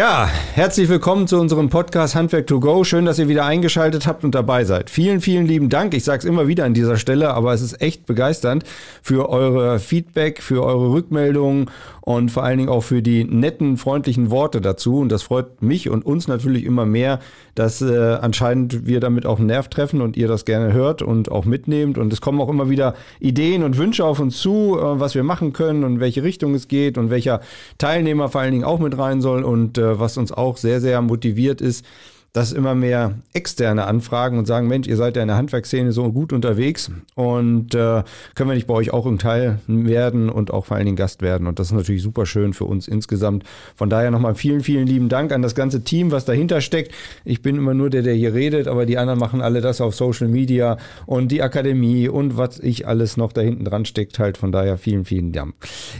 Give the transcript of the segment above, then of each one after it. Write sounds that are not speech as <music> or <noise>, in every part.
Ja, herzlich willkommen zu unserem Podcast Handwerk to Go. Schön, dass ihr wieder eingeschaltet habt und dabei seid. Vielen, vielen lieben Dank. Ich sage es immer wieder an dieser Stelle, aber es ist echt begeisternd für eure Feedback, für eure Rückmeldungen und vor allen Dingen auch für die netten, freundlichen Worte dazu. Und das freut mich und uns natürlich immer mehr, dass äh, anscheinend wir damit auch einen Nerv treffen und ihr das gerne hört und auch mitnehmt. Und es kommen auch immer wieder Ideen und Wünsche auf uns zu, äh, was wir machen können und welche Richtung es geht und welcher Teilnehmer vor allen Dingen auch mit rein soll. Und äh, was uns auch sehr, sehr motiviert ist, dass immer mehr externe anfragen und sagen, Mensch, ihr seid ja in der Handwerksszene so gut unterwegs und äh, können wir nicht bei euch auch im Teil werden und auch vor allen Dingen Gast werden. Und das ist natürlich super schön für uns insgesamt. Von daher nochmal vielen, vielen lieben Dank an das ganze Team, was dahinter steckt. Ich bin immer nur der, der hier redet, aber die anderen machen alle das auf Social Media und die Akademie und was ich alles noch da hinten dran steckt halt. Von daher vielen, vielen Dank.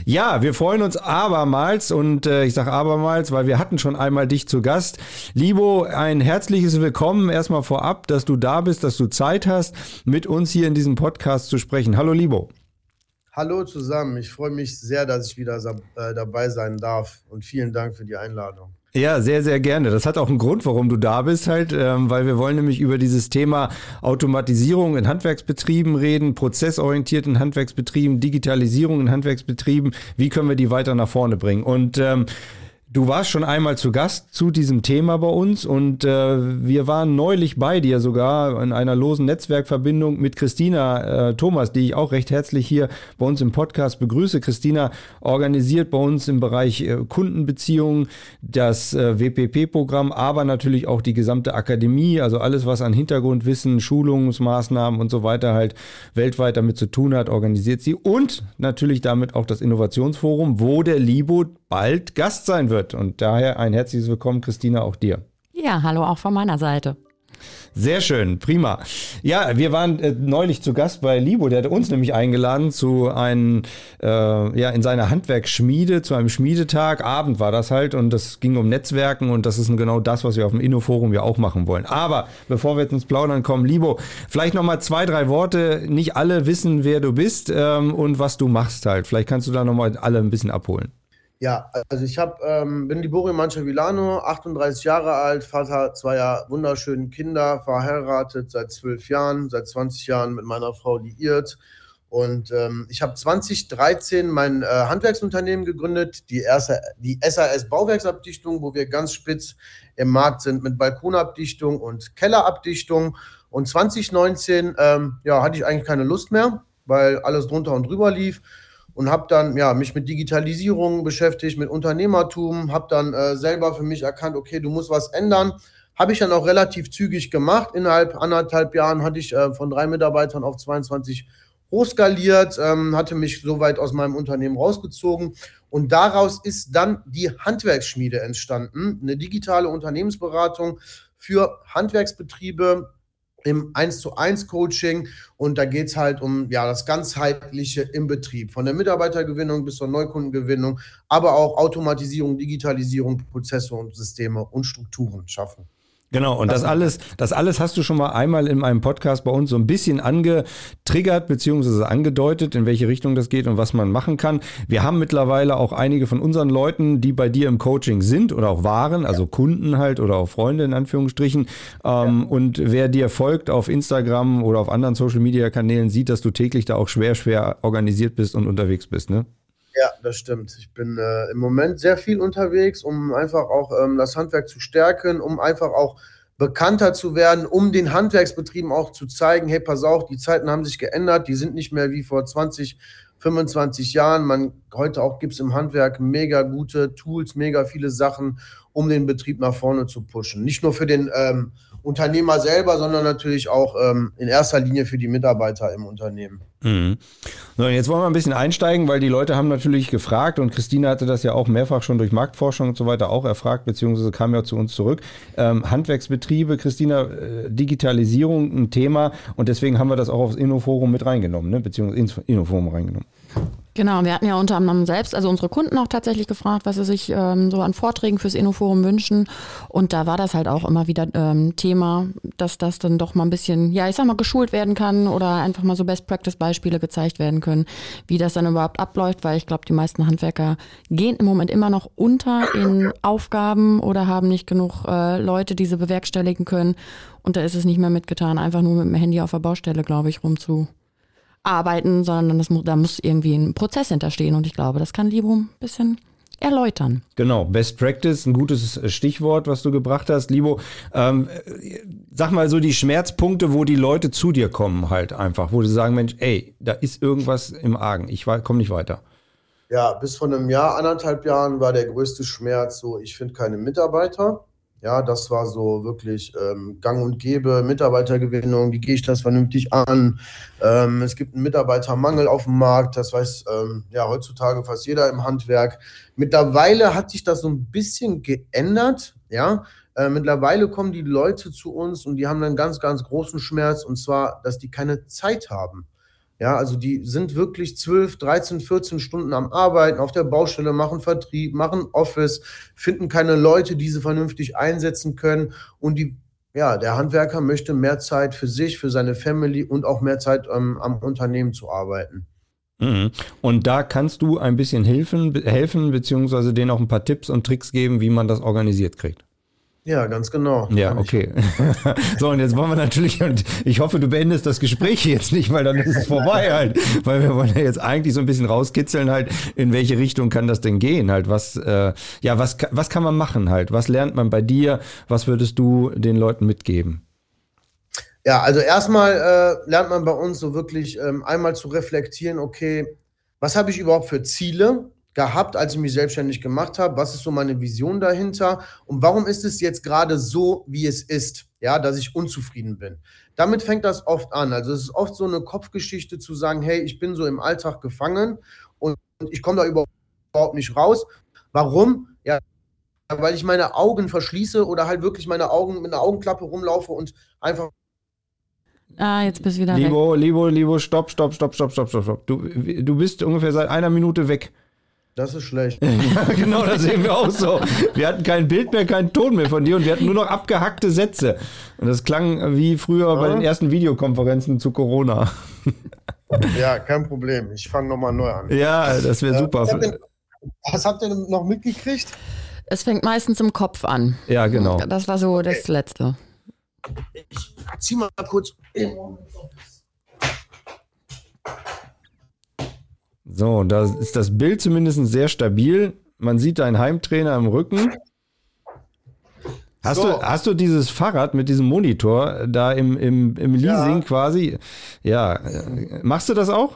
Ja, wir freuen uns abermals und äh, ich sage abermals, weil wir hatten schon einmal dich zu Gast. Libo, ein herzliches Willkommen erstmal vorab, dass du da bist, dass du Zeit hast, mit uns hier in diesem Podcast zu sprechen. Hallo, Libo. Hallo zusammen. Ich freue mich sehr, dass ich wieder äh, dabei sein darf und vielen Dank für die Einladung. Ja, sehr, sehr gerne. Das hat auch einen Grund, warum du da bist, halt, ähm, weil wir wollen nämlich über dieses Thema Automatisierung in Handwerksbetrieben reden, prozessorientiert in Handwerksbetrieben, Digitalisierung in Handwerksbetrieben. Wie können wir die weiter nach vorne bringen? Und ähm, Du warst schon einmal zu Gast zu diesem Thema bei uns und äh, wir waren neulich bei dir sogar in einer losen Netzwerkverbindung mit Christina äh, Thomas, die ich auch recht herzlich hier bei uns im Podcast begrüße. Christina organisiert bei uns im Bereich äh, Kundenbeziehungen das äh, WPP-Programm, aber natürlich auch die gesamte Akademie, also alles, was an Hintergrundwissen, Schulungsmaßnahmen und so weiter halt weltweit damit zu tun hat, organisiert sie und natürlich damit auch das Innovationsforum, wo der Libo bald Gast sein wird. Und daher ein herzliches Willkommen, Christina, auch dir. Ja, hallo auch von meiner Seite. Sehr schön, prima. Ja, wir waren äh, neulich zu Gast bei Libo, der hat uns nämlich eingeladen zu einem, äh, ja, in seiner Handwerksschmiede, zu einem Schmiedetag. Abend war das halt und das ging um Netzwerken und das ist genau das, was wir auf dem Innoforum ja auch machen wollen. Aber bevor wir jetzt ins Plaudern kommen, Libo, vielleicht nochmal zwei, drei Worte. Nicht alle wissen, wer du bist ähm, und was du machst halt. Vielleicht kannst du da nochmal alle ein bisschen abholen. Ja, also ich hab, ähm, bin Liborio Mancha-Villano, 38 Jahre alt, Vater zweier wunderschönen Kinder, verheiratet seit zwölf Jahren, seit 20 Jahren mit meiner Frau liiert. Und ähm, ich habe 2013 mein äh, Handwerksunternehmen gegründet, die erste, die SAS Bauwerksabdichtung, wo wir ganz spitz im Markt sind mit Balkonabdichtung und Kellerabdichtung. Und 2019 ähm, ja, hatte ich eigentlich keine Lust mehr, weil alles drunter und drüber lief und habe dann ja, mich mit Digitalisierung beschäftigt, mit Unternehmertum, habe dann äh, selber für mich erkannt, okay, du musst was ändern. Habe ich dann auch relativ zügig gemacht. Innerhalb anderthalb Jahren hatte ich äh, von drei Mitarbeitern auf 22 hochskaliert, ähm, hatte mich soweit aus meinem Unternehmen rausgezogen. Und daraus ist dann die Handwerksschmiede entstanden, eine digitale Unternehmensberatung für Handwerksbetriebe, im 1 zu 1 Coaching und da geht es halt um ja, das ganzheitliche im Betrieb, von der Mitarbeitergewinnung bis zur Neukundengewinnung, aber auch Automatisierung, Digitalisierung, Prozesse und Systeme und Strukturen schaffen. Genau, und das alles, das alles hast du schon mal einmal in meinem Podcast bei uns so ein bisschen angetriggert beziehungsweise angedeutet, in welche Richtung das geht und was man machen kann. Wir haben mittlerweile auch einige von unseren Leuten, die bei dir im Coaching sind oder auch waren, also ja. Kunden halt oder auch Freunde in Anführungsstrichen. Ähm, ja. Und wer dir folgt auf Instagram oder auf anderen Social Media Kanälen, sieht, dass du täglich da auch schwer, schwer organisiert bist und unterwegs bist, ne? Ja, das stimmt. Ich bin äh, im Moment sehr viel unterwegs, um einfach auch ähm, das Handwerk zu stärken, um einfach auch bekannter zu werden, um den Handwerksbetrieben auch zu zeigen, hey, pass auf, die Zeiten haben sich geändert, die sind nicht mehr wie vor 20, 25 Jahren. Man, heute auch gibt es im Handwerk mega gute Tools, mega viele Sachen, um den Betrieb nach vorne zu pushen. Nicht nur für den ähm, Unternehmer selber, sondern natürlich auch ähm, in erster Linie für die Mitarbeiter im Unternehmen. Mhm. So, jetzt wollen wir ein bisschen einsteigen, weil die Leute haben natürlich gefragt und Christine hatte das ja auch mehrfach schon durch Marktforschung und so weiter auch erfragt, beziehungsweise kam ja zu uns zurück. Ähm, Handwerksbetriebe, Christina, äh, Digitalisierung ein Thema und deswegen haben wir das auch aufs Innoforum mit reingenommen, ne? beziehungsweise ins Innoforum reingenommen. Genau, wir hatten ja unter anderem selbst, also unsere Kunden auch tatsächlich gefragt, was sie sich ähm, so an Vorträgen fürs Innoforum wünschen. Und da war das halt auch immer wieder ähm, Thema, dass das dann doch mal ein bisschen, ja, ich sag mal, geschult werden kann oder einfach mal so Best-Practice-Beispiele gezeigt werden können, wie das dann überhaupt abläuft, weil ich glaube, die meisten Handwerker gehen im Moment immer noch unter in Aufgaben oder haben nicht genug äh, Leute, die sie bewerkstelligen können. Und da ist es nicht mehr mitgetan, einfach nur mit dem Handy auf der Baustelle, glaube ich, rumzu arbeiten, sondern das, da muss irgendwie ein Prozess hinterstehen. Und ich glaube, das kann Libo ein bisschen erläutern. Genau, Best Practice, ein gutes Stichwort, was du gebracht hast. Libo, ähm, sag mal so die Schmerzpunkte, wo die Leute zu dir kommen halt einfach, wo sie sagen, Mensch, ey, da ist irgendwas im Argen, ich komme nicht weiter. Ja, bis vor einem Jahr, anderthalb Jahren war der größte Schmerz so, ich finde keine Mitarbeiter. Ja, das war so wirklich ähm, gang und gäbe, Mitarbeitergewinnung, wie gehe ich das vernünftig an? Ähm, es gibt einen Mitarbeitermangel auf dem Markt, das weiß ähm, ja heutzutage fast jeder im Handwerk. Mittlerweile hat sich das so ein bisschen geändert, ja. Äh, mittlerweile kommen die Leute zu uns und die haben einen ganz, ganz großen Schmerz und zwar, dass die keine Zeit haben. Ja, also die sind wirklich 12, 13, 14 Stunden am Arbeiten, auf der Baustelle, machen Vertrieb, machen Office, finden keine Leute, die sie vernünftig einsetzen können. Und die, ja, der Handwerker möchte mehr Zeit für sich, für seine Family und auch mehr Zeit ähm, am Unternehmen zu arbeiten. Mhm. Und da kannst du ein bisschen helfen, helfen, beziehungsweise denen auch ein paar Tipps und Tricks geben, wie man das organisiert kriegt. Ja, ganz genau. Ja, okay. <laughs> so, und jetzt wollen wir natürlich, und ich hoffe, du beendest das Gespräch jetzt nicht, weil dann ist es vorbei halt. Weil wir wollen ja jetzt eigentlich so ein bisschen rauskitzeln halt, in welche Richtung kann das denn gehen halt? Was, äh, ja, was, was kann man machen halt? Was lernt man bei dir? Was würdest du den Leuten mitgeben? Ja, also erstmal äh, lernt man bei uns so wirklich ähm, einmal zu reflektieren, okay, was habe ich überhaupt für Ziele? Gehabt, als ich mich selbstständig gemacht habe? Was ist so meine Vision dahinter? Und warum ist es jetzt gerade so, wie es ist? Ja, dass ich unzufrieden bin. Damit fängt das oft an. Also es ist oft so eine Kopfgeschichte zu sagen, hey, ich bin so im Alltag gefangen und ich komme da überhaupt nicht raus. Warum? Ja, weil ich meine Augen verschließe oder halt wirklich meine Augen mit einer Augenklappe rumlaufe und einfach Ah, jetzt bist du wieder Libo, weg. Libo, Libo, stopp, stopp, stopp, stopp, stopp, stopp, stopp. Du, du bist ungefähr seit einer Minute weg. Das ist schlecht. ja, <laughs> genau, das sehen wir auch so. Wir hatten kein Bild mehr, keinen Ton mehr von dir und wir hatten nur noch abgehackte Sätze. Und das klang wie früher ja. bei den ersten Videokonferenzen zu Corona. ja, kein Problem. Ich fange nochmal neu an. Ja, das wäre super. Was habt, ihr, was habt, ihr, noch mitgekriegt? Es fängt meistens im Kopf an. Ja, genau. Das war so das. Letzte. Ich zieh mal kurz. So, da ist das Bild zumindest sehr stabil. Man sieht deinen Heimtrainer im Rücken. Hast, so. du, hast du dieses Fahrrad mit diesem Monitor da im, im, im Leasing ja. quasi? Ja. Machst du das auch?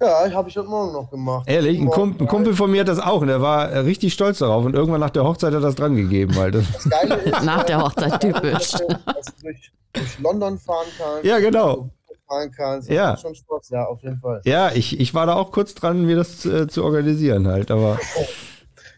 Ja, habe ich heute Morgen noch gemacht. Ehrlich, ein, Kump ein, Kumpel von mir hat das auch und der war richtig stolz darauf und irgendwann nach der Hochzeit hat er das dran gegeben. Halt. Das <laughs> nach der Hochzeit typisch. <laughs> Dass du durch, durch London fahren kannst. Ja, genau fahren kannst. Ja. Schon Spaß, ja, auf jeden Fall. Ja, ich, ich war da auch kurz dran, mir das äh, zu organisieren halt, aber. <laughs>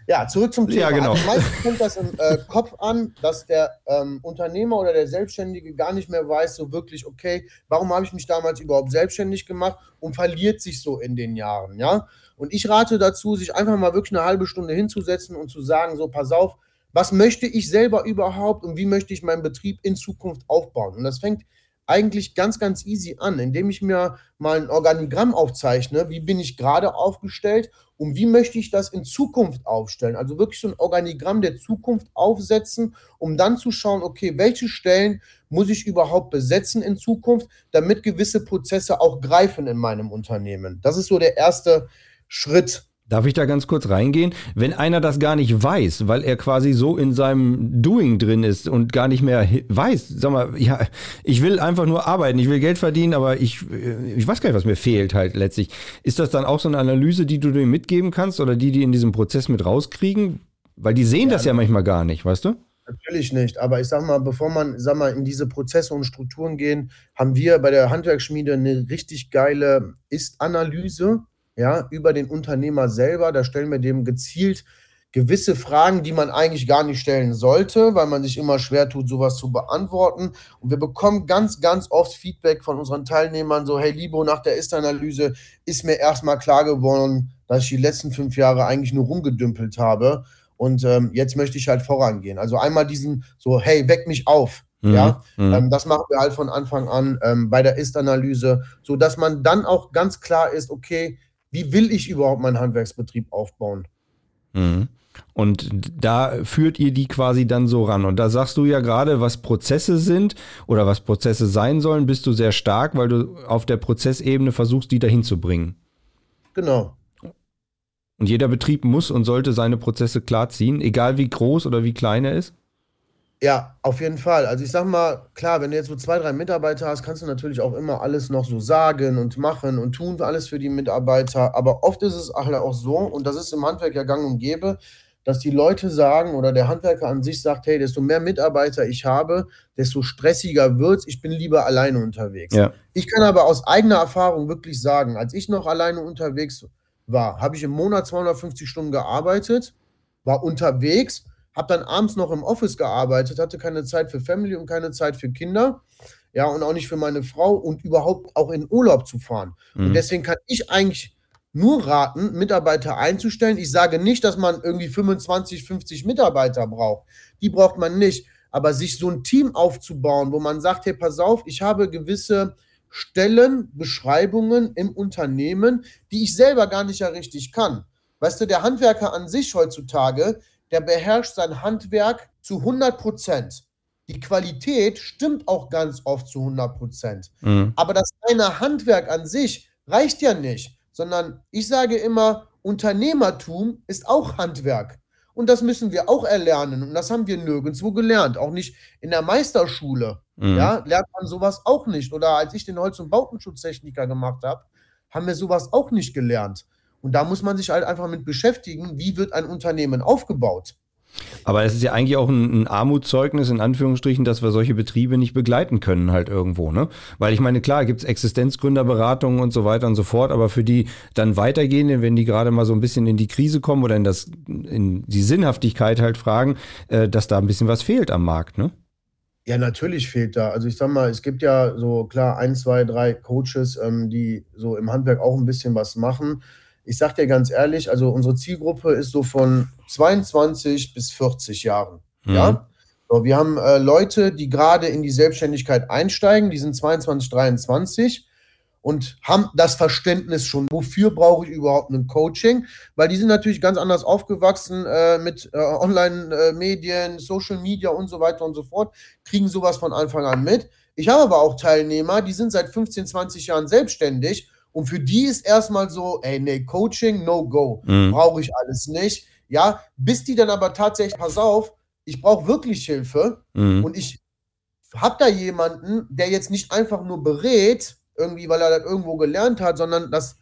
Ja, zurück zum Thema. Ja, genau. Also meistens kommt das im äh, Kopf an, dass der ähm, Unternehmer oder der Selbstständige gar nicht mehr weiß, so wirklich, okay, warum habe ich mich damals überhaupt selbstständig gemacht und verliert sich so in den Jahren, ja. Und ich rate dazu, sich einfach mal wirklich eine halbe Stunde hinzusetzen und zu sagen, so, pass auf, was möchte ich selber überhaupt und wie möchte ich meinen Betrieb in Zukunft aufbauen? Und das fängt eigentlich ganz, ganz easy an, indem ich mir mal ein Organigramm aufzeichne, wie bin ich gerade aufgestellt und wie möchte ich das in Zukunft aufstellen. Also wirklich so ein Organigramm der Zukunft aufsetzen, um dann zu schauen, okay, welche Stellen muss ich überhaupt besetzen in Zukunft, damit gewisse Prozesse auch greifen in meinem Unternehmen. Das ist so der erste Schritt. Darf ich da ganz kurz reingehen? Wenn einer das gar nicht weiß, weil er quasi so in seinem Doing drin ist und gar nicht mehr weiß, sag mal, ja, ich will einfach nur arbeiten, ich will Geld verdienen, aber ich, äh, ich weiß gar nicht, was mir fehlt halt letztlich. Ist das dann auch so eine Analyse, die du dir mitgeben kannst oder die, die in diesem Prozess mit rauskriegen? Weil die sehen ja, das ja manchmal gar nicht, weißt du? Natürlich nicht, aber ich sag mal, bevor man, sag mal, in diese Prozesse und Strukturen gehen, haben wir bei der Handwerksschmiede eine richtig geile Ist-Analyse ja, über den Unternehmer selber. Da stellen wir dem gezielt gewisse Fragen, die man eigentlich gar nicht stellen sollte, weil man sich immer schwer tut, sowas zu beantworten. Und wir bekommen ganz, ganz oft Feedback von unseren Teilnehmern, so, hey Libo, nach der Ist-Analyse ist mir erstmal klar geworden, dass ich die letzten fünf Jahre eigentlich nur rumgedümpelt habe. Und ähm, jetzt möchte ich halt vorangehen. Also einmal diesen, so, hey, weck mich auf. Mhm. Ja, mhm. Ähm, das machen wir halt von Anfang an ähm, bei der Ist-Analyse, sodass man dann auch ganz klar ist, okay, wie will ich überhaupt meinen Handwerksbetrieb aufbauen? Mhm. Und da führt ihr die quasi dann so ran. Und da sagst du ja gerade, was Prozesse sind oder was Prozesse sein sollen, bist du sehr stark, weil du auf der Prozessebene versuchst, die dahin zu bringen. Genau. Und jeder Betrieb muss und sollte seine Prozesse klarziehen, egal wie groß oder wie klein er ist? Ja, auf jeden Fall. Also ich sag mal, klar, wenn du jetzt so zwei, drei Mitarbeiter hast, kannst du natürlich auch immer alles noch so sagen und machen und tun alles für die Mitarbeiter. Aber oft ist es auch so, und das ist im Handwerk ja gang und gäbe, dass die Leute sagen oder der Handwerker an sich sagt, hey, desto mehr Mitarbeiter ich habe, desto stressiger wird's. Ich bin lieber alleine unterwegs. Ja. Ich kann aber aus eigener Erfahrung wirklich sagen, als ich noch alleine unterwegs war, habe ich im Monat 250 Stunden gearbeitet, war unterwegs habe dann abends noch im Office gearbeitet, hatte keine Zeit für Family und keine Zeit für Kinder. Ja, und auch nicht für meine Frau und überhaupt auch in Urlaub zu fahren. Mhm. Und deswegen kann ich eigentlich nur raten, Mitarbeiter einzustellen. Ich sage nicht, dass man irgendwie 25, 50 Mitarbeiter braucht. Die braucht man nicht. Aber sich so ein Team aufzubauen, wo man sagt, hey, pass auf, ich habe gewisse Stellen, Beschreibungen im Unternehmen, die ich selber gar nicht ja richtig kann. Weißt du, der Handwerker an sich heutzutage, der beherrscht sein Handwerk zu 100 Prozent. Die Qualität stimmt auch ganz oft zu 100 Prozent. Mhm. Aber das reine Handwerk an sich reicht ja nicht, sondern ich sage immer, Unternehmertum ist auch Handwerk. Und das müssen wir auch erlernen. Und das haben wir nirgendwo gelernt. Auch nicht in der Meisterschule. Mhm. Ja, lernt man sowas auch nicht. Oder als ich den Holz- und Bautenschutztechniker gemacht habe, haben wir sowas auch nicht gelernt. Und da muss man sich halt einfach mit beschäftigen, wie wird ein Unternehmen aufgebaut. Aber es ist ja eigentlich auch ein, ein, Armutszeugnis, in Anführungsstrichen, dass wir solche Betriebe nicht begleiten können, halt irgendwo, ne? Weil ich meine, klar, gibt es Existenzgründerberatungen und so weiter und so fort, aber für die dann weitergehenden, wenn die gerade mal so ein bisschen in die Krise kommen oder in das, in die Sinnhaftigkeit halt fragen, äh, dass da ein bisschen was fehlt am Markt, ne? Ja, natürlich fehlt da. Also ich sag mal, es gibt ja so klar ein, zwei, drei Coaches, ähm, die so im Handwerk auch ein bisschen was machen ich sage dir ganz ehrlich, also unsere Zielgruppe ist so von 22 bis 40 Jahren. Mhm. Ja. So, wir haben äh, Leute, die gerade in die Selbstständigkeit einsteigen, die sind 22, 23 und haben das Verständnis schon, wofür brauche ich überhaupt ein Coaching, weil die sind natürlich ganz anders aufgewachsen äh, mit äh, Online-Medien, Social Media und so weiter und so fort, kriegen sowas von Anfang an mit. Ich habe aber auch Teilnehmer, die sind seit 15, 20 Jahren selbstständig und für die ist erstmal so, ey, nee, Coaching, no go. Mhm. Brauche ich alles nicht. Ja, bis die dann aber tatsächlich, pass auf, ich brauche wirklich Hilfe mhm. und ich habe da jemanden, der jetzt nicht einfach nur berät, irgendwie, weil er das irgendwo gelernt hat, sondern das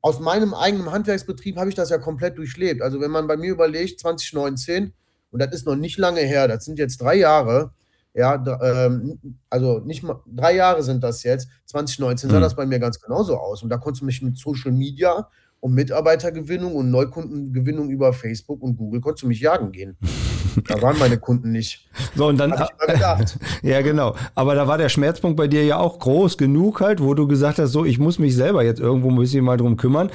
aus meinem eigenen Handwerksbetrieb habe ich das ja komplett durchlebt. Also wenn man bei mir überlegt, 2019, und das ist noch nicht lange her, das sind jetzt drei Jahre, ja, ähm, also nicht mal drei Jahre sind das jetzt. 2019 sah mhm. das bei mir ganz genauso aus. Und da konntest du mich mit Social Media und Mitarbeitergewinnung und Neukundengewinnung über Facebook und Google konntest du mich jagen gehen. <laughs> Da waren meine Kunden nicht. So, und dann. <laughs> ja, genau. Aber da war der Schmerzpunkt bei dir ja auch groß genug halt, wo du gesagt hast, so, ich muss mich selber jetzt irgendwo ein bisschen mal drum kümmern.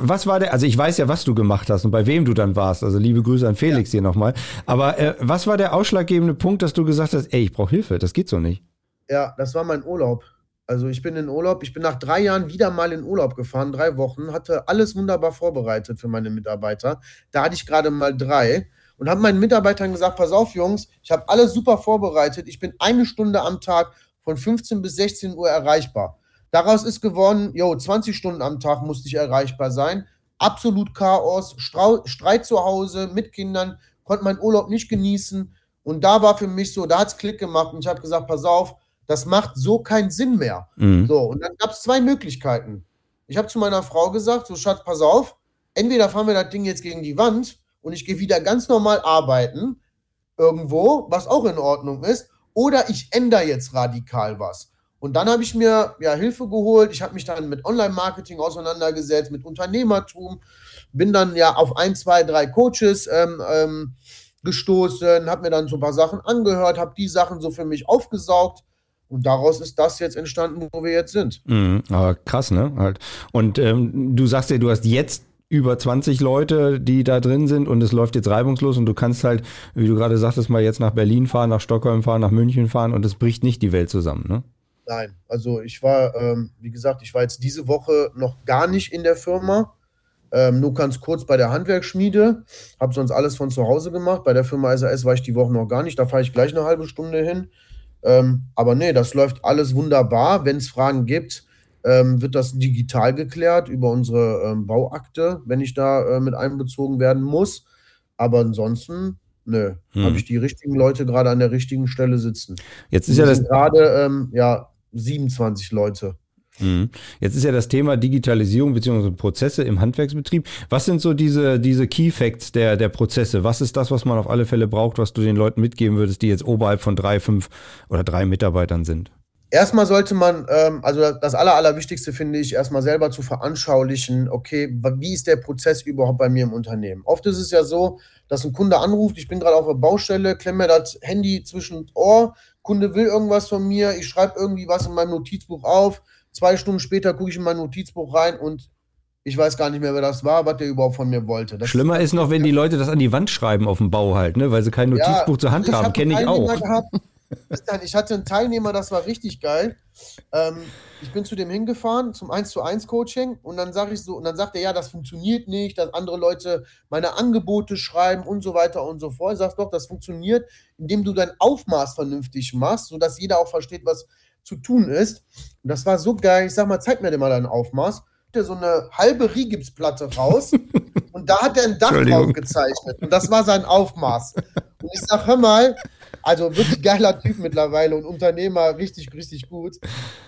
Was war der, also ich weiß ja, was du gemacht hast und bei wem du dann warst. Also liebe Grüße an Felix ja. hier nochmal. Aber äh, was war der ausschlaggebende Punkt, dass du gesagt hast, ey, ich brauche Hilfe, das geht so nicht? Ja, das war mein Urlaub. Also ich bin in Urlaub, ich bin nach drei Jahren wieder mal in Urlaub gefahren, drei Wochen, hatte alles wunderbar vorbereitet für meine Mitarbeiter. Da hatte ich gerade mal drei und habe meinen Mitarbeitern gesagt, pass auf Jungs, ich habe alles super vorbereitet, ich bin eine Stunde am Tag von 15 bis 16 Uhr erreichbar. Daraus ist geworden, jo, 20 Stunden am Tag musste ich erreichbar sein. Absolut Chaos, Strau Streit zu Hause mit Kindern, konnte meinen Urlaub nicht genießen. Und da war für mich so, da hat es Klick gemacht und ich habe gesagt, pass auf, das macht so keinen Sinn mehr. Mhm. So, und dann gab es zwei Möglichkeiten. Ich habe zu meiner Frau gesagt, so Schatz, pass auf, entweder fahren wir das Ding jetzt gegen die Wand und ich gehe wieder ganz normal arbeiten irgendwo, was auch in Ordnung ist, oder ich ändere jetzt radikal was. Und dann habe ich mir ja Hilfe geholt. Ich habe mich dann mit Online-Marketing auseinandergesetzt, mit Unternehmertum, bin dann ja auf ein, zwei, drei Coaches ähm, ähm, gestoßen, habe mir dann so ein paar Sachen angehört, habe die Sachen so für mich aufgesaugt. Und daraus ist das jetzt entstanden, wo wir jetzt sind. Mhm, krass, ne? Halt. Und ähm, du sagst ja, du hast jetzt über 20 Leute, die da drin sind und es läuft jetzt reibungslos und du kannst halt, wie du gerade sagtest, mal jetzt nach Berlin fahren, nach Stockholm fahren, nach München fahren und es bricht nicht die Welt zusammen, ne? Nein, also ich war, ähm, wie gesagt, ich war jetzt diese Woche noch gar nicht in der Firma. Ähm, nur ganz kurz bei der Handwerksschmiede. Habe sonst alles von zu Hause gemacht. Bei der Firma SAS war ich die Woche noch gar nicht. Da fahre ich gleich eine halbe Stunde hin. Ähm, aber nee, das läuft alles wunderbar. Wenn es Fragen gibt, ähm, wird das digital geklärt über unsere ähm, Bauakte, wenn ich da äh, mit einbezogen werden muss. Aber ansonsten, nö, hm. habe ich die richtigen Leute gerade an der richtigen Stelle sitzen. Jetzt ist ja das gerade ähm, ja 27 Leute. Mhm. Jetzt ist ja das Thema Digitalisierung bzw. Prozesse im Handwerksbetrieb. Was sind so diese, diese Key Facts der, der Prozesse? Was ist das, was man auf alle Fälle braucht, was du den Leuten mitgeben würdest, die jetzt oberhalb von drei, fünf oder drei Mitarbeitern sind? Erstmal sollte man, ähm, also das Aller, Allerwichtigste finde ich, erstmal selber zu veranschaulichen, okay, wie ist der Prozess überhaupt bei mir im Unternehmen? Oft ist es ja so, dass ein Kunde anruft, ich bin gerade auf der Baustelle, klemme mir das Handy zwischen Ohr, Kunde will irgendwas von mir, ich schreibe irgendwie was in meinem Notizbuch auf, Zwei Stunden später gucke ich in mein Notizbuch rein und ich weiß gar nicht mehr, wer das war, was der überhaupt von mir wollte. Das Schlimmer ist, noch, wenn die Leute das an die Wand schreiben auf dem Bau halt, ne? weil sie kein Notizbuch ja, zur Hand haben. Kenne ich auch. Gehabt, ich hatte einen Teilnehmer, das war richtig geil. Ähm, ich bin zu dem hingefahren zum 1 zu 1 Coaching und dann sage ich so, und dann sagt er, ja, das funktioniert nicht, dass andere Leute meine Angebote schreiben und so weiter und so fort. Ich sage doch, das funktioniert, indem du dein Aufmaß vernünftig machst, sodass jeder auch versteht, was zu tun ist. Und das war so geil. Ich sag mal, zeig mir dir mal dein Aufmaß. Der so eine halbe Rigipsplatte raus <laughs> und da hat er ein Dach drauf gezeichnet. Und das war sein Aufmaß. Und ich sag, hör mal, also wirklich geiler Typ mittlerweile und Unternehmer, richtig, richtig gut.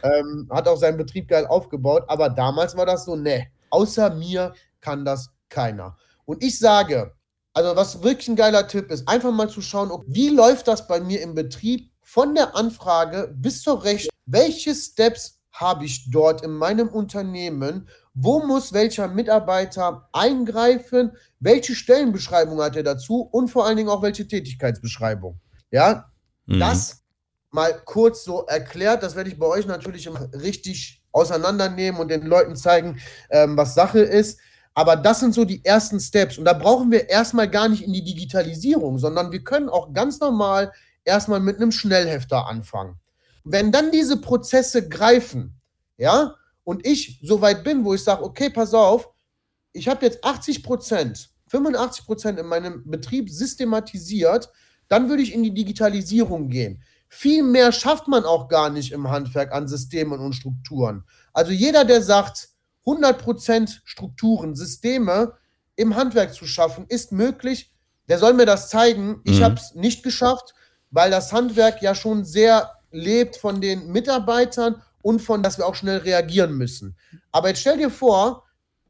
Ähm, hat auch seinen Betrieb geil aufgebaut. Aber damals war das so, ne, außer mir kann das keiner. Und ich sage, also was wirklich ein geiler Tipp ist, einfach mal zu schauen, wie läuft das bei mir im Betrieb von der Anfrage bis zur Rechnung, welche Steps habe ich dort in meinem Unternehmen, wo muss welcher Mitarbeiter eingreifen, welche Stellenbeschreibung hat er dazu und vor allen Dingen auch welche Tätigkeitsbeschreibung. Ja, mhm. das mal kurz so erklärt, das werde ich bei euch natürlich richtig auseinandernehmen und den Leuten zeigen, ähm, was Sache ist. Aber das sind so die ersten Steps. Und da brauchen wir erstmal gar nicht in die Digitalisierung, sondern wir können auch ganz normal erstmal mit einem Schnellhefter anfangen. Wenn dann diese Prozesse greifen, ja, und ich so weit bin, wo ich sage, okay, pass auf, ich habe jetzt 80 Prozent, 85 Prozent in meinem Betrieb systematisiert, dann würde ich in die Digitalisierung gehen. Viel mehr schafft man auch gar nicht im Handwerk an Systemen und Strukturen. Also jeder, der sagt, 100 Prozent Strukturen, Systeme im Handwerk zu schaffen, ist möglich. Der soll mir das zeigen. Ich mhm. habe es nicht geschafft weil das Handwerk ja schon sehr lebt von den Mitarbeitern und von, dass wir auch schnell reagieren müssen. Aber jetzt stell dir vor,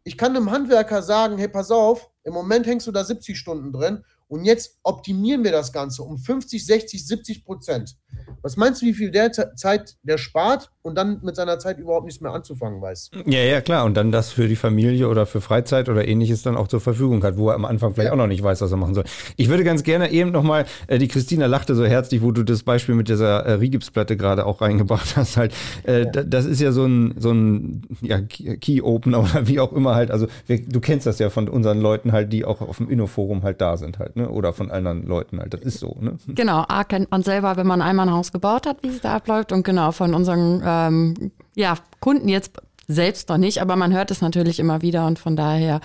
ich kann einem Handwerker sagen, hey, pass auf, im Moment hängst du da 70 Stunden drin und jetzt optimieren wir das Ganze um 50, 60, 70 Prozent. Was meinst du, wie viel der Zeit der spart und dann mit seiner Zeit überhaupt nichts mehr anzufangen weiß? Ja, ja, klar. Und dann das für die Familie oder für Freizeit oder ähnliches dann auch zur Verfügung hat, wo er am Anfang vielleicht ja. auch noch nicht weiß, was er machen soll. Ich würde ganz gerne eben nochmal, äh, die Christina lachte so herzlich, wo du das Beispiel mit dieser äh, Rigipsplatte gerade auch reingebracht <laughs> hast. Halt, äh, ja. Das ist ja so ein, so ein ja, Key-Opener <laughs> oder wie auch immer halt. Also wir, du kennst das ja von unseren Leuten halt, die auch auf dem Innoforum halt da sind halt, ne? Oder von anderen Leuten halt. Das ist so, ne? <laughs> Genau, A kennt man selber, wenn man einmal ein Haus gebaut hat, wie es da abläuft. Und genau, von unseren ähm, ja, Kunden jetzt selbst noch nicht, aber man hört es natürlich immer wieder und von daher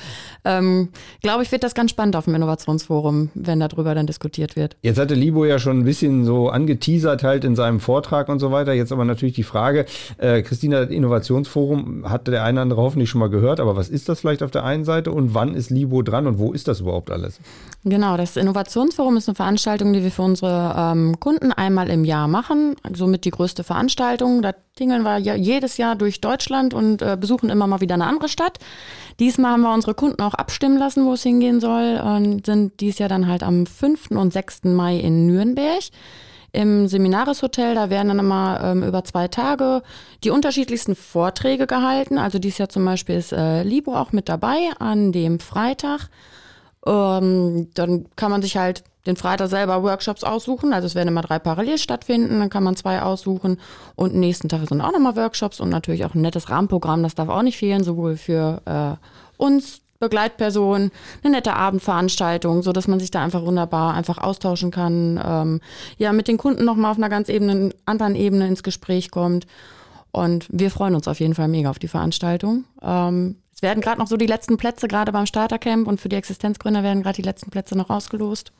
ähm, glaube ich, wird das ganz spannend auf dem Innovationsforum, wenn darüber dann diskutiert wird. Jetzt hatte Libo ja schon ein bisschen so angeteasert halt in seinem Vortrag und so weiter. Jetzt aber natürlich die Frage, äh, Christina, das Innovationsforum hatte der eine oder andere hoffentlich schon mal gehört, aber was ist das vielleicht auf der einen Seite und wann ist Libo dran und wo ist das überhaupt alles? Genau, das Innovationsforum ist eine Veranstaltung, die wir für unsere ähm, Kunden einmal im Jahr machen, somit die größte Veranstaltung. Da tingeln wir ja jedes Jahr durch Deutschland und und äh, besuchen immer mal wieder eine andere Stadt. Diesmal haben wir unsere Kunden auch abstimmen lassen, wo es hingehen soll und sind dies Jahr dann halt am 5. und 6. Mai in Nürnberg. im Seminareshotel. Da werden dann immer ähm, über zwei Tage die unterschiedlichsten Vorträge gehalten. Also dies Jahr zum Beispiel ist äh, Libo auch mit dabei an dem Freitag. Ähm, dann kann man sich halt den Freitag selber Workshops aussuchen. Also es werden immer drei parallel stattfinden, dann kann man zwei aussuchen. Und nächsten Tag sind auch nochmal Workshops und natürlich auch ein nettes Rahmenprogramm, das darf auch nicht fehlen, sowohl für äh, uns, Begleitpersonen, eine nette Abendveranstaltung, so dass man sich da einfach wunderbar einfach austauschen kann, ähm, ja, mit den Kunden nochmal auf einer ganz Ebene, anderen Ebene ins Gespräch kommt. Und wir freuen uns auf jeden Fall mega auf die Veranstaltung. Ähm, es werden gerade noch so die letzten Plätze, gerade beim Startercamp und für die Existenzgründer werden gerade die letzten Plätze noch ausgelost.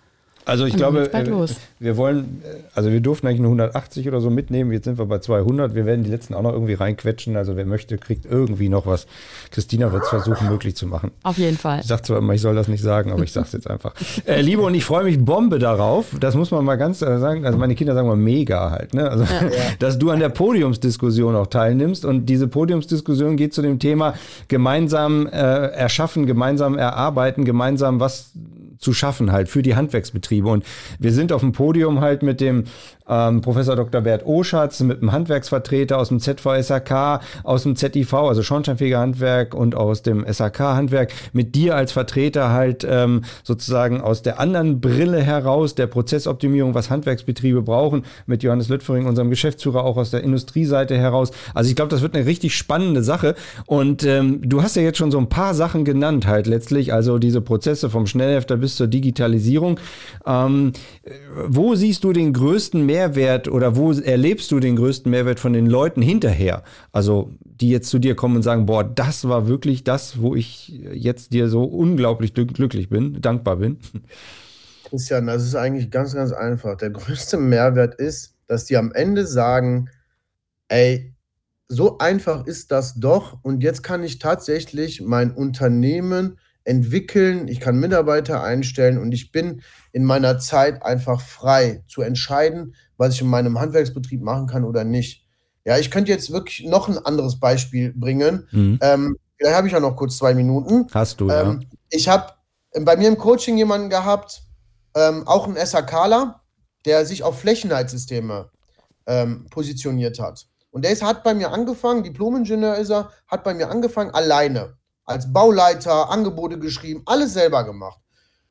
Also ich glaube, äh, wir wollen, äh, also wir durften eigentlich nur 180 oder so mitnehmen. Jetzt sind wir bei 200. Wir werden die letzten auch noch irgendwie reinquetschen. Also wer möchte, kriegt irgendwie noch was. Christina wird es versuchen, möglich zu machen. Auf jeden Fall. Ich sage zwar immer, ich soll das nicht sagen, aber ich sage es jetzt einfach. <laughs> Äh, Liebe und ich freue mich Bombe darauf. Das muss man mal ganz äh, sagen. Also meine Kinder sagen mal mega halt. Ne? Also, ja. <laughs> dass du an der Podiumsdiskussion auch teilnimmst. Und diese Podiumsdiskussion geht zu dem Thema gemeinsam äh, erschaffen, gemeinsam erarbeiten, gemeinsam was zu schaffen halt für die Handwerksbetriebe. Und wir sind auf dem Podium halt mit dem ähm, Professor Dr. Bert Oschatz, mit einem Handwerksvertreter aus dem ZVSAK, aus dem ZIV, also Schornsteinfeger Handwerk und aus dem SAK-Handwerk, mit dir als Vertreter halt ähm, sozusagen aus der anderen Brille heraus, der Prozessoptimierung, was Handwerksbetriebe brauchen, mit Johannes Lüttfering, unserem Geschäftsführer, auch aus der Industrieseite heraus. Also ich glaube, das wird eine richtig spannende Sache. Und ähm, du hast ja jetzt schon so ein paar Sachen genannt halt letztlich, also diese Prozesse vom Schnellhefter bis zur Digitalisierung. Ähm, wo siehst du den größten Mehrwert oder wo erlebst du den größten Mehrwert von den Leuten hinterher? Also, die jetzt zu dir kommen und sagen, boah, das war wirklich das, wo ich jetzt dir so unglaublich glücklich bin, dankbar bin. Christian, das ist eigentlich ganz, ganz einfach. Der größte Mehrwert ist, dass die am Ende sagen, ey, so einfach ist das doch und jetzt kann ich tatsächlich mein Unternehmen entwickeln, ich kann Mitarbeiter einstellen und ich bin in meiner Zeit einfach frei zu entscheiden, was ich in meinem Handwerksbetrieb machen kann oder nicht. Ja, ich könnte jetzt wirklich noch ein anderes Beispiel bringen. Mhm. Ähm, vielleicht habe ich ja noch kurz zwei Minuten. Hast du, ähm, ja. Ich habe bei mir im Coaching jemanden gehabt, ähm, auch ein SAKler, der sich auf Flächenheitssysteme ähm, positioniert hat. Und der ist, hat bei mir angefangen, Diplomingenieur ist er, hat bei mir angefangen alleine als Bauleiter, Angebote geschrieben, alles selber gemacht.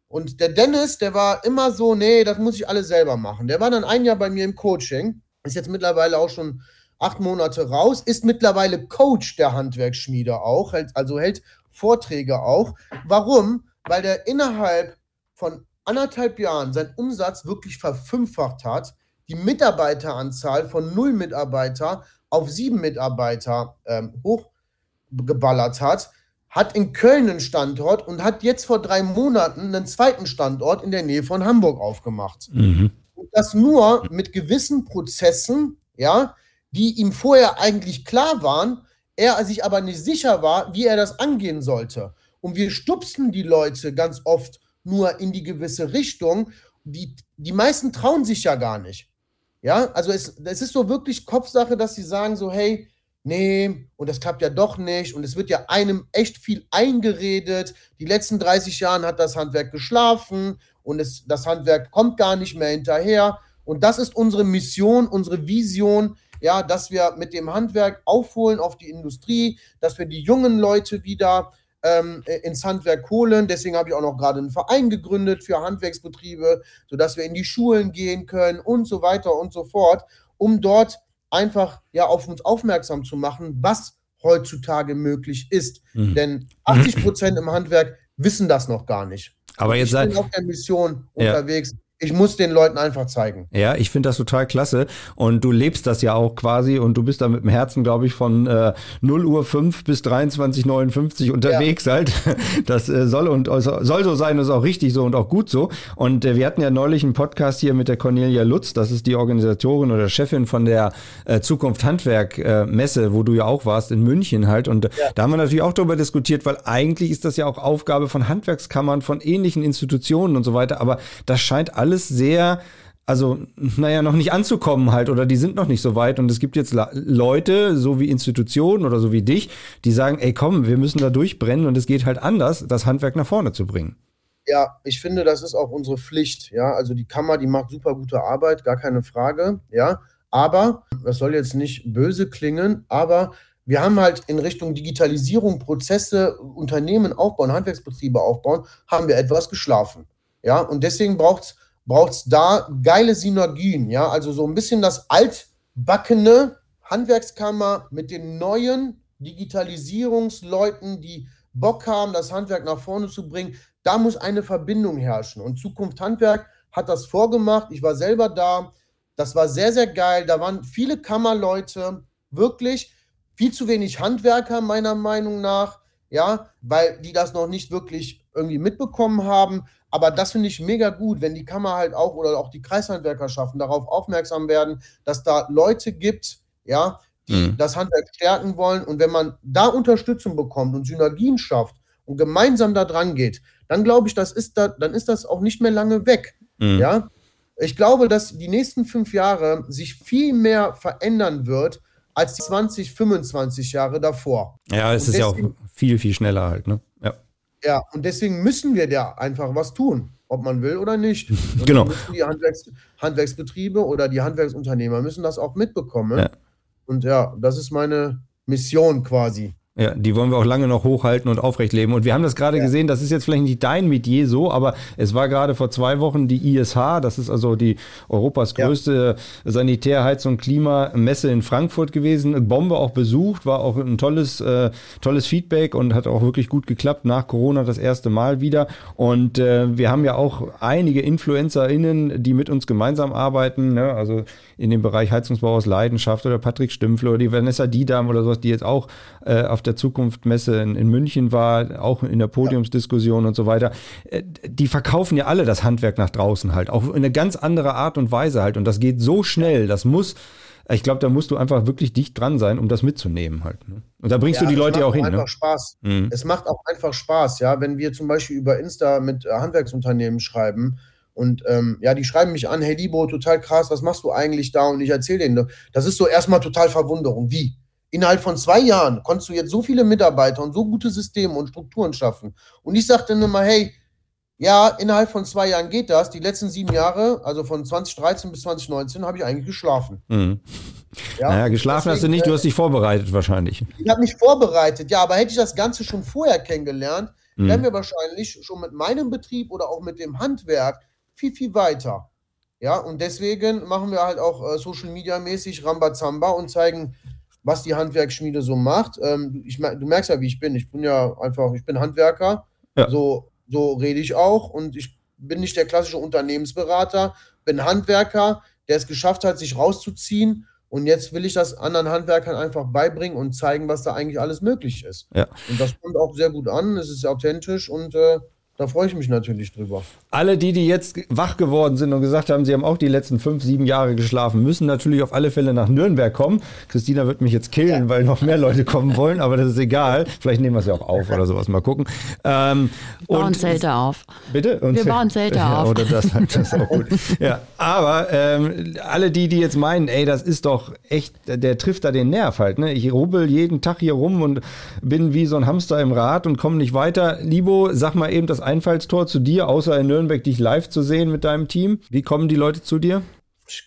Und der Dennis, der war immer so, nee, das muss ich alles selber machen. Der war dann ein Jahr bei mir im Coaching, ist jetzt mittlerweile auch schon acht Monate raus, ist mittlerweile Coach der Handwerksschmiede auch, also hält Vorträge auch. Warum? Weil der innerhalb von anderthalb Jahren seinen Umsatz wirklich verfünffacht hat, die Mitarbeiteranzahl von null Mitarbeiter auf sieben Mitarbeiter ähm, hochgeballert hat hat in Köln einen Standort und hat jetzt vor drei Monaten einen zweiten Standort in der Nähe von Hamburg aufgemacht. Mhm. Und das nur mit gewissen Prozessen, ja, die ihm vorher eigentlich klar waren, er sich aber nicht sicher war, wie er das angehen sollte. Und wir stupsen die Leute ganz oft nur in die gewisse Richtung. Die, die meisten trauen sich ja gar nicht. Ja, also es, es ist so wirklich Kopfsache, dass sie sagen so, hey, nee, und das klappt ja doch nicht und es wird ja einem echt viel eingeredet. Die letzten 30 Jahre hat das Handwerk geschlafen und es, das Handwerk kommt gar nicht mehr hinterher. Und das ist unsere Mission, unsere Vision, ja, dass wir mit dem Handwerk aufholen auf die Industrie, dass wir die jungen Leute wieder ähm, ins Handwerk holen. Deswegen habe ich auch noch gerade einen Verein gegründet für Handwerksbetriebe, sodass wir in die Schulen gehen können und so weiter und so fort, um dort einfach ja auf uns aufmerksam zu machen, was heutzutage möglich ist. Mhm. Denn 80 Prozent im Handwerk wissen das noch gar nicht. Aber jetzt ich bin auf der Mission ja. unterwegs, ich muss den Leuten einfach zeigen. Ja, ich finde das total klasse. Und du lebst das ja auch quasi und du bist da mit dem Herzen, glaube ich, von äh, 0 Uhr 5 bis 23.59 unterwegs ja. halt. <laughs> Das äh, soll und also, soll so sein, ist auch richtig so und auch gut so. Und äh, wir hatten ja neulich einen Podcast hier mit der Cornelia Lutz, das ist die Organisatorin oder Chefin von der äh, Zukunft Handwerk äh, Messe, wo du ja auch warst, in München halt. Und ja. da haben wir natürlich auch darüber diskutiert, weil eigentlich ist das ja auch Aufgabe von Handwerkskammern, von ähnlichen Institutionen und so weiter. Aber das scheint alles alles sehr, also, naja, noch nicht anzukommen halt oder die sind noch nicht so weit. Und es gibt jetzt Leute, so wie Institutionen oder so wie dich, die sagen, ey komm, wir müssen da durchbrennen und es geht halt anders, das Handwerk nach vorne zu bringen. Ja, ich finde, das ist auch unsere Pflicht. Ja, also die Kammer, die macht super gute Arbeit, gar keine Frage. Ja, aber das soll jetzt nicht böse klingen, aber wir haben halt in Richtung Digitalisierung Prozesse, Unternehmen aufbauen, Handwerksbetriebe aufbauen, haben wir etwas geschlafen. Ja, und deswegen braucht es da geile Synergien. Ja, also so ein bisschen das altbackene Handwerkskammer mit den neuen Digitalisierungsleuten, die Bock haben, das Handwerk nach vorne zu bringen. Da muss eine Verbindung herrschen. Und Zukunft Handwerk hat das vorgemacht. Ich war selber da. Das war sehr, sehr geil. Da waren viele Kammerleute, wirklich viel zu wenig Handwerker, meiner Meinung nach, ja, weil die das noch nicht wirklich irgendwie mitbekommen haben. Aber das finde ich mega gut, wenn die Kammer halt auch oder auch die Kreishandwerkerschaften darauf aufmerksam werden, dass da Leute gibt, ja, die mhm. das Handwerk stärken wollen. Und wenn man da Unterstützung bekommt und Synergien schafft und gemeinsam da dran geht, dann glaube ich, das ist da, dann ist das auch nicht mehr lange weg. Mhm. Ja, ich glaube, dass die nächsten fünf Jahre sich viel mehr verändern wird als die 20, 25 Jahre davor. Ja, es und ist ja auch viel, viel schneller halt, ne? Ja. Ja, und deswegen müssen wir da einfach was tun, ob man will oder nicht. <laughs> Und genau. Die Handwerks Handwerksbetriebe oder die Handwerksunternehmer müssen das auch mitbekommen. Ja. Und ja, das ist meine Mission quasi. Ja, die wollen wir auch lange noch hochhalten und aufrecht leben. Und wir haben das gerade ja. gesehen, das ist jetzt vielleicht nicht dein Metier so, aber es war gerade vor zwei Wochen die ISH, das ist also die Europas größte ja. Sanitär-, Heiz- und Klimamesse in Frankfurt gewesen. Bombe auch besucht, war auch ein tolles, äh, tolles Feedback und hat auch wirklich gut geklappt nach Corona das erste Mal wieder. Und äh, wir haben ja auch einige InfluencerInnen, die mit uns gemeinsam arbeiten, ne? also in dem Bereich Heizungsbau aus Leidenschaft oder Patrick Stümpfle oder die Vanessa Diedam oder sowas, die jetzt auch äh, auf der Zukunftmesse in, in, München war, auch in der Podiumsdiskussion und so weiter. Äh, die verkaufen ja alle das Handwerk nach draußen halt, auch in eine ganz andere Art und Weise halt. Und das geht so schnell, das muss, ich glaube, da musst du einfach wirklich dicht dran sein, um das mitzunehmen halt. Ne? Und da bringst ja, du die Leute ja auch hin. Es macht einfach ne? Spaß. Mhm. Es macht auch einfach Spaß, ja, wenn wir zum Beispiel über Insta mit äh, Handwerksunternehmen schreiben. Und ähm, ja, die schreiben mich an, hey Libo, total krass, was machst du eigentlich da? Und ich erzähle denen, das ist so erstmal total Verwunderung. Wie? Innerhalb von zwei Jahren konntest du jetzt so viele Mitarbeiter und so gute Systeme und Strukturen schaffen. Und ich sagte dann immer, hey, ja, innerhalb von zwei Jahren geht das. Die letzten sieben Jahre, also von 2013 bis 2019, habe ich eigentlich geschlafen. Mhm. Ja, naja, geschlafen deswegen, hast du nicht, du hast dich vorbereitet wahrscheinlich. Ich habe mich vorbereitet, ja, aber hätte ich das Ganze schon vorher kennengelernt, mhm. wären wir wahrscheinlich schon mit meinem Betrieb oder auch mit dem Handwerk viel, viel weiter. Ja, und deswegen machen wir halt auch äh, Social Media mäßig Rambazamba und zeigen was die Handwerksschmiede so macht. Ähm, ich, du merkst ja, wie ich bin. Ich bin ja einfach, ich bin Handwerker. Ja. So, so rede ich auch. Und ich bin nicht der klassische Unternehmensberater, bin Handwerker, der es geschafft hat, sich rauszuziehen. Und jetzt will ich das anderen Handwerkern einfach beibringen und zeigen, was da eigentlich alles möglich ist. Ja. Und das kommt auch sehr gut an. Es ist authentisch und äh, da freue ich mich natürlich drüber. Alle die, die jetzt wach geworden sind und gesagt haben, sie haben auch die letzten fünf, sieben Jahre geschlafen, müssen natürlich auf alle Fälle nach Nürnberg kommen. Christina wird mich jetzt killen, ja. weil noch mehr Leute kommen wollen, aber das ist egal. Vielleicht nehmen wir es ja auch auf oder sowas. Mal gucken. Ähm, wir bauen Zelte auf. Bitte? Und wir bauen Zelte <laughs> ja, auf. Oder das, das ist auch gut. Ja, aber ähm, alle die, die jetzt meinen, ey, das ist doch echt, der trifft da den Nerv halt. Ne? Ich rubbel jeden Tag hier rum und bin wie so ein Hamster im Rad und komme nicht weiter. Libo, sag mal eben das Einfallstor zu dir, außer in Nürnberg dich live zu sehen mit deinem Team? Wie kommen die Leute zu dir?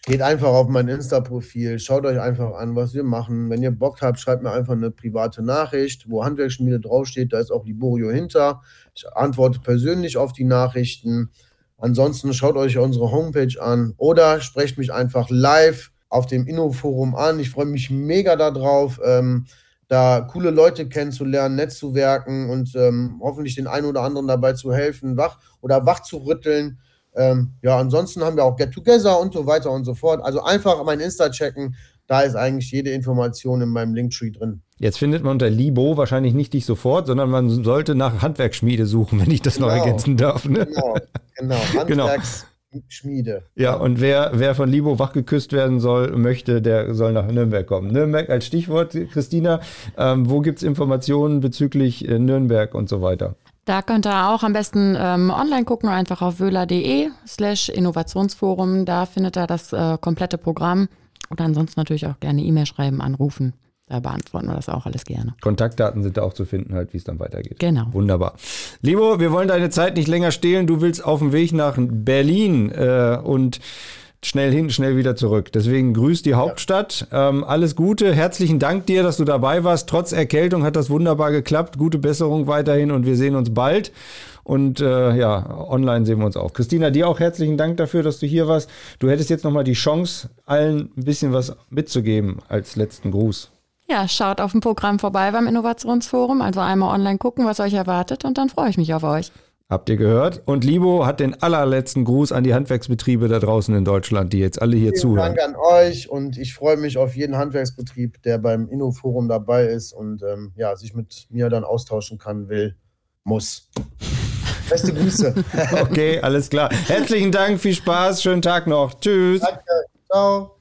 Geht einfach auf mein Insta-Profil, schaut euch einfach an, was wir machen. Wenn ihr Bock habt, schreibt mir einfach eine private Nachricht, wo Handwerksschmiede draufsteht, da ist auch Liborio hinter. Ich antworte persönlich auf die Nachrichten. Ansonsten schaut euch unsere Homepage an oder sprecht mich einfach live auf dem Innoforum an. Ich freue mich mega darauf. Ähm, da coole Leute kennenzulernen, Netzwerken und ähm, hoffentlich den einen oder anderen dabei zu helfen, wach oder wach zu rütteln. Ähm, ja, ansonsten haben wir auch Get Together und so weiter und so fort. Also einfach mein Insta checken, da ist eigentlich jede Information in meinem Linktree drin. Jetzt findet man unter Libo wahrscheinlich nicht dich sofort, sondern man sollte nach Handwerksschmiede suchen, wenn ich das genau, noch ergänzen darf. Ne? Genau, genau. <laughs> genau. Handwerks Schmiede. Ja, und wer, wer von Libo wachgeküsst werden soll, möchte, der soll nach Nürnberg kommen. Nürnberg als Stichwort, Christina. Ähm, wo gibt es Informationen bezüglich äh, Nürnberg und so weiter? Da könnt ihr auch am besten ähm, online gucken, einfach auf wöhler.de slash Innovationsforum. Da findet ihr das äh, komplette Programm. Und ansonsten natürlich auch gerne E-Mail schreiben, anrufen. Da beantworten wir das auch alles gerne. Kontaktdaten sind da auch zu finden, halt, wie es dann weitergeht. Genau. Wunderbar. Libo, wir wollen deine Zeit nicht länger stehlen. Du willst auf dem Weg nach Berlin äh, und schnell hin, schnell wieder zurück. Deswegen grüß die Hauptstadt. Ähm, alles Gute. Herzlichen Dank dir, dass du dabei warst. Trotz Erkältung hat das wunderbar geklappt. Gute Besserung weiterhin und wir sehen uns bald. Und äh, ja, online sehen wir uns auch. Christina, dir auch herzlichen Dank dafür, dass du hier warst. Du hättest jetzt nochmal die Chance, allen ein bisschen was mitzugeben als letzten Gruß. Ja, schaut auf dem Programm vorbei beim Innovationsforum. Also einmal online gucken, was euch erwartet und dann freue ich mich auf euch. Habt ihr gehört? Und Libo hat den allerletzten Gruß an die Handwerksbetriebe da draußen in Deutschland, die jetzt alle hier Vielen zuhören. Dank an euch und ich freue mich auf jeden Handwerksbetrieb, der beim Innoforum dabei ist und ähm, ja, sich mit mir dann austauschen kann, will, muss. Beste Grüße. <laughs> Okay, alles klar. Herzlichen Dank, viel Spaß, schönen Tag noch. Tschüss. Danke. Ciao.